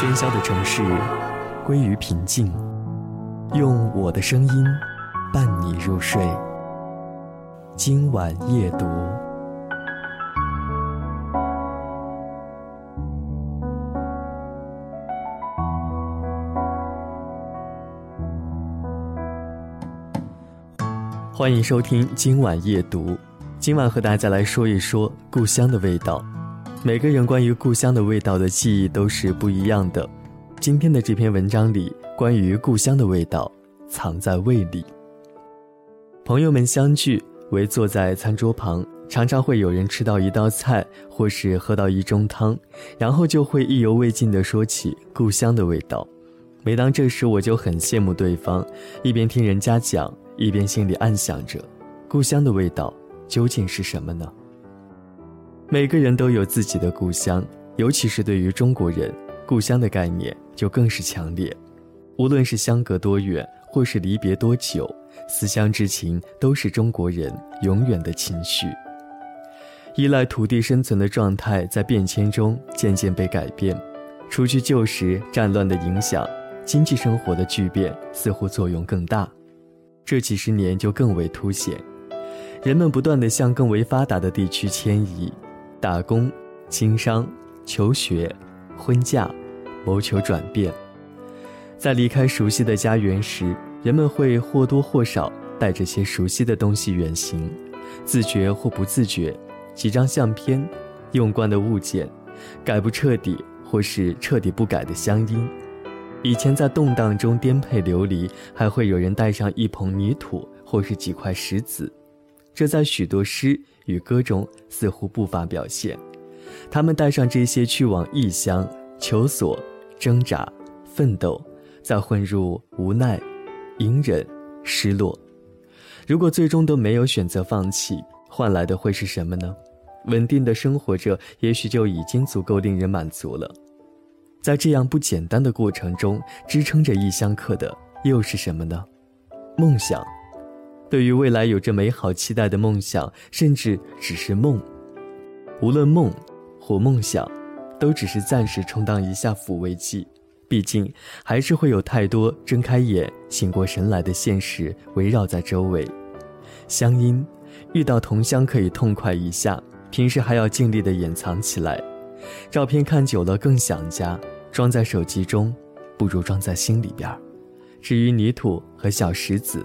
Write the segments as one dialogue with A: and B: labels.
A: 喧嚣的城市归于平静，用我的声音伴你入睡。今晚夜读，欢迎收听今晚夜读。今晚和大家来说一说故乡的味道。每个人关于故乡的味道的记忆都是不一样的。今天的这篇文章里，关于故乡的味道，藏在胃里。朋友们相聚，围坐在餐桌旁，常常会有人吃到一道菜，或是喝到一盅汤，然后就会意犹未尽地说起故乡的味道。每当这时，我就很羡慕对方，一边听人家讲，一边心里暗想着，故乡的味道究竟是什么呢？每个人都有自己的故乡，尤其是对于中国人，故乡的概念就更是强烈。无论是相隔多远，或是离别多久，思乡之情都是中国人永远的情绪。依赖土地生存的状态在变迁中渐渐被改变，除去旧时战乱的影响，经济生活的巨变似乎作用更大。这几十年就更为凸显，人们不断地向更为发达的地区迁移。打工、经商、求学、婚嫁，谋求转变。在离开熟悉的家园时，人们会或多或少带着些熟悉的东西远行，自觉或不自觉，几张相片，用惯的物件，改不彻底或是彻底不改的乡音。以前在动荡中颠沛流离，还会有人带上一捧泥土或是几块石子，这在许多诗。与歌中似乎不乏表现，他们带上这些去往异乡求索、挣扎、奋斗，再混入无奈、隐忍、失落。如果最终都没有选择放弃，换来的会是什么呢？稳定的生活着，也许就已经足够令人满足了。在这样不简单的过程中，支撑着异乡客的又是什么呢？梦想。对于未来有着美好期待的梦想，甚至只是梦。无论梦或梦想，都只是暂时充当一下抚慰剂。毕竟，还是会有太多睁开眼、醒过神来的现实围绕在周围。乡音，遇到同乡可以痛快一下，平时还要尽力的掩藏起来。照片看久了更想家，装在手机中，不如装在心里边。至于泥土和小石子。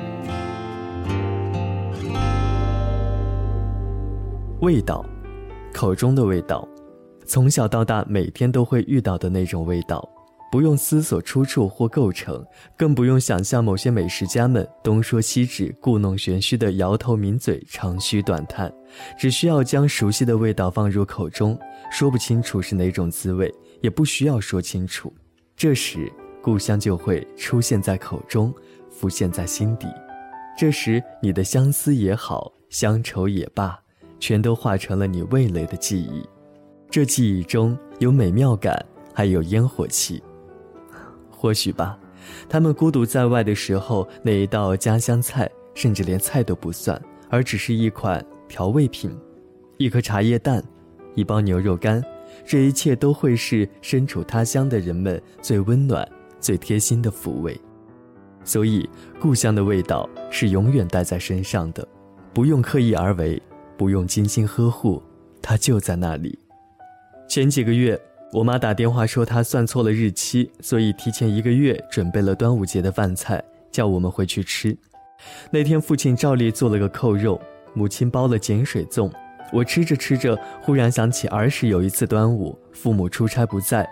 A: 味道，口中的味道，从小到大每天都会遇到的那种味道，不用思索出处或构成，更不用想象某些美食家们东说西指、故弄玄虚的摇头抿嘴、长吁短叹，只需要将熟悉的味道放入口中，说不清楚是哪种滋味，也不需要说清楚，这时故乡就会出现在口中，浮现在心底，这时你的相思也好，乡愁也罢。全都化成了你味蕾的记忆，这记忆中有美妙感，还有烟火气。或许吧，他们孤独在外的时候，那一道家乡菜，甚至连菜都不算，而只是一款调味品，一颗茶叶蛋，一包牛肉干，这一切都会是身处他乡的人们最温暖、最贴心的抚慰。所以，故乡的味道是永远带在身上的，不用刻意而为。不用精心呵护，它就在那里。前几个月，我妈打电话说她算错了日期，所以提前一个月准备了端午节的饭菜，叫我们回去吃。那天父亲照例做了个扣肉，母亲包了碱水粽。我吃着吃着，忽然想起儿时有一次端午，父母出差不在，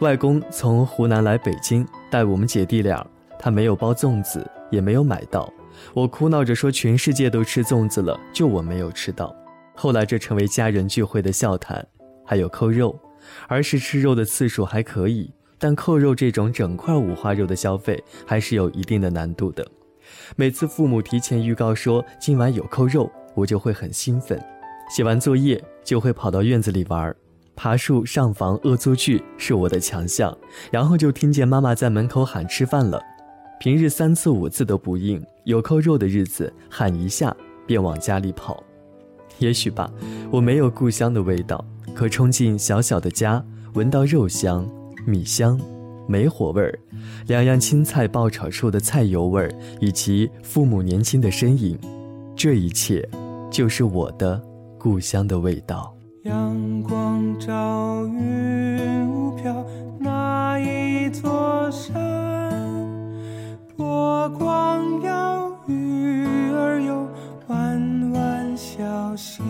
A: 外公从湖南来北京带我们姐弟俩，他没有包粽子，也没有买到。我哭闹着说：“全世界都吃粽子了，就我没有吃到。”后来这成为家人聚会的笑谈。还有扣肉，儿时吃肉的次数还可以，但扣肉这种整块五花肉的消费还是有一定的难度的。每次父母提前预告说今晚有扣肉，我就会很兴奋。写完作业就会跑到院子里玩，爬树、上房、恶作剧是我的强项。然后就听见妈妈在门口喊吃饭了。平日三次五次都不应，有扣肉的日子喊一下便往家里跑。也许吧，我没有故乡的味道，可冲进小小的家，闻到肉香、米香、煤火味儿，两样青菜爆炒出的菜油味儿，以及父母年轻的身影，这一切，就是我的。故乡的味道。
B: 阳光照云雾飘，那一座山，波光摇，鱼儿游，弯弯小溪。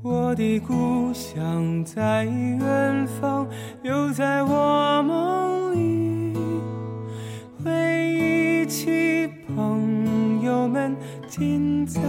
B: 我的故乡在远方，又在我梦里。回忆起朋友们，近在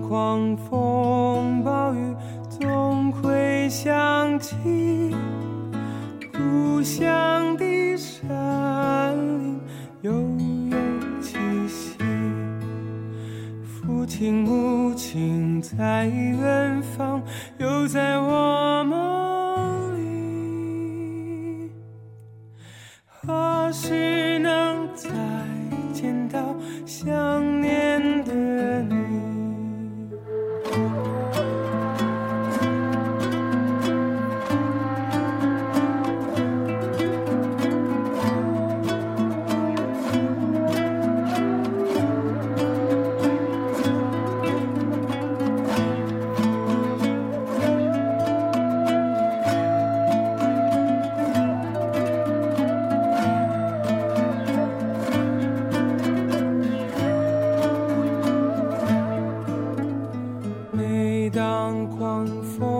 B: 狂风暴雨，总会想起故乡的山林悠悠气息。父亲母亲在远方，又在我梦里。何时能再见到想当狂风